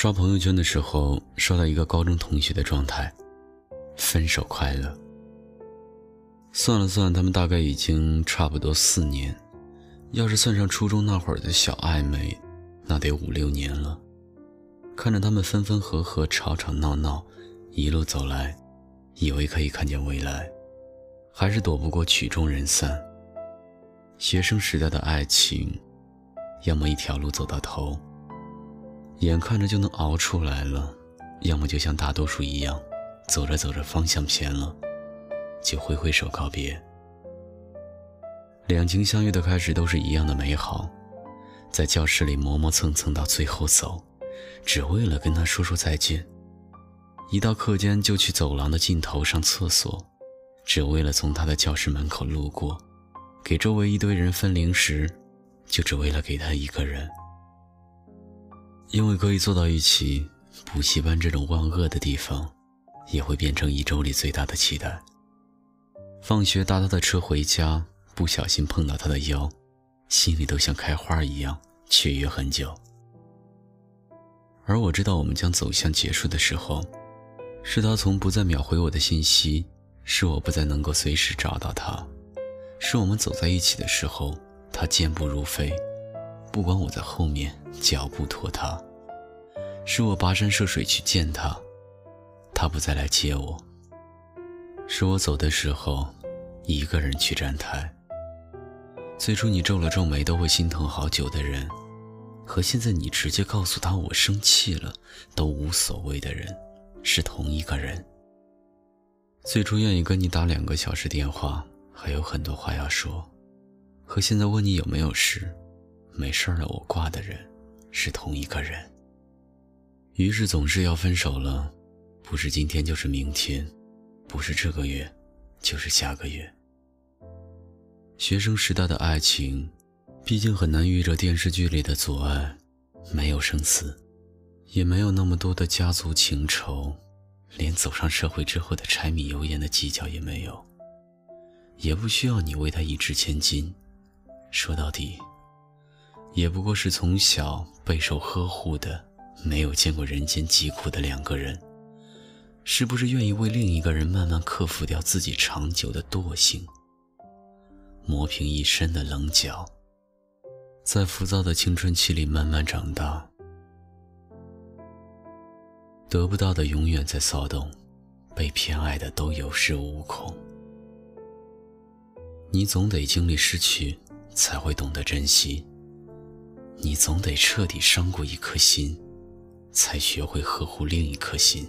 刷朋友圈的时候，刷到一个高中同学的状态：分手快乐。算了算，他们大概已经差不多四年。要是算上初中那会儿的小暧昧，那得五六年了。看着他们分分合合、吵吵闹闹，一路走来，以为可以看见未来，还是躲不过曲终人散。学生时代的爱情，要么一条路走到头，眼看着就能熬出来了；要么就像大多数一样，走着走着方向偏了，就挥挥手告别。两情相悦的开始都是一样的美好，在教室里磨磨蹭蹭到最后走，只为了跟他说说再见。一到课间就去走廊的尽头上厕所，只为了从他的教室门口路过，给周围一堆人分零食，就只为了给他一个人。因为可以坐到一起，补习班这种万恶的地方，也会变成一周里最大的期待。放学搭他的车回家。不小心碰到他的腰，心里都像开花一样雀跃很久。而我知道我们将走向结束的时候，是他从不再秒回我的信息，是我不再能够随时找到他，是我们走在一起的时候，他健步如飞，不管我在后面脚步拖沓，是我跋山涉水去见他，他不再来接我，是我走的时候，一个人去站台。最初你皱了皱眉都会心疼好久的人，和现在你直接告诉他我生气了都无所谓的人，是同一个人。最初愿意跟你打两个小时电话，还有很多话要说，和现在问你有没有事，没事了我挂的人，是同一个人。于是总是要分手了，不是今天就是明天，不是这个月，就是下个月。学生时代的爱情，毕竟很难遇着电视剧里的阻碍，没有生死，也没有那么多的家族情仇，连走上社会之后的柴米油盐的计较也没有，也不需要你为他一掷千金。说到底，也不过是从小备受呵护的，没有见过人间疾苦的两个人，是不是愿意为另一个人慢慢克服掉自己长久的惰性？磨平一身的棱角，在浮躁的青春期里慢慢长大。得不到的永远在骚动，被偏爱的都有恃无恐。你总得经历失去，才会懂得珍惜；你总得彻底伤过一颗心，才学会呵护另一颗心。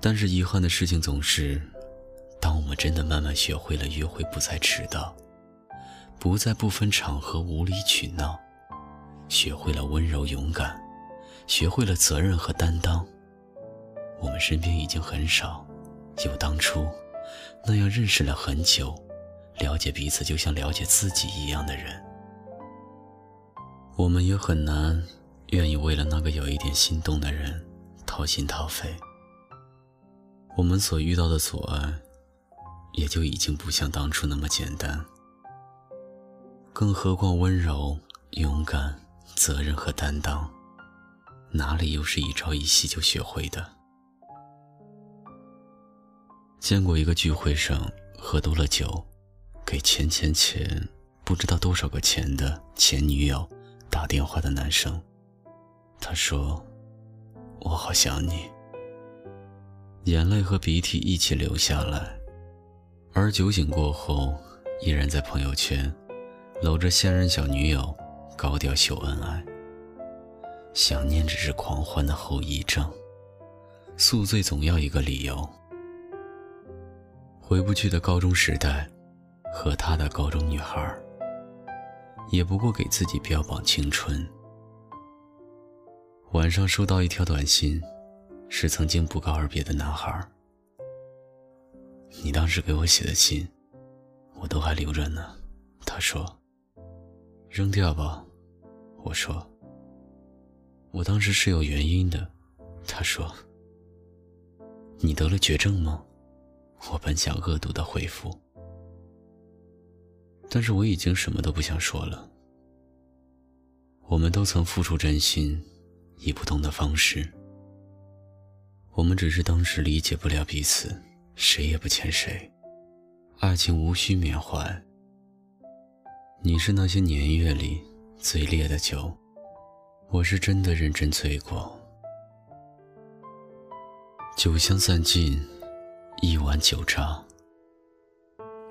但是遗憾的事情总是。当我们真的慢慢学会了约会不再迟到，不再不分场合无理取闹，学会了温柔勇敢，学会了责任和担当，我们身边已经很少有当初那样认识了很久、了解彼此就像了解自己一样的人。我们也很难愿意为了那个有一点心动的人掏心掏肺。我们所遇到的阻碍。也就已经不像当初那么简单。更何况温柔、勇敢、责任和担当，哪里又是一朝一夕就学会的？见过一个聚会上喝多了酒，给钱钱钱不知道多少个钱的前女友打电话的男生，他说：“我好想你。”眼泪和鼻涕一起流下来。而酒醒过后，依然在朋友圈搂着现任小女友，高调秀恩爱。想念只是狂欢的后遗症，宿醉总要一个理由。回不去的高中时代，和他的高中女孩，也不过给自己标榜青春。晚上收到一条短信，是曾经不告而别的男孩。你当时给我写的信，我都还留着呢。他说：“扔掉吧。”我说：“我当时是有原因的。”他说：“你得了绝症吗？”我本想恶毒的回复，但是我已经什么都不想说了。我们都曾付出真心，以不同的方式。我们只是当时理解不了彼此，谁也不欠谁。爱情无需缅怀。你是那些年月里最烈的酒，我是真的认真醉过。酒香散尽，一碗酒渣。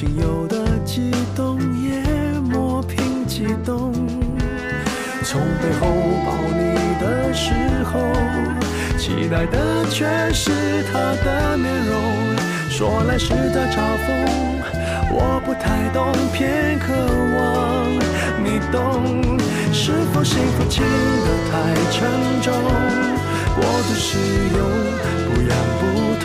仅有的激动，也磨平激动。从背后抱你的时候，期待的却是他的面容。说来是在嘲讽，我不太懂，偏渴望你懂。是否幸福轻得太沉重？过度使用，不痒不痛，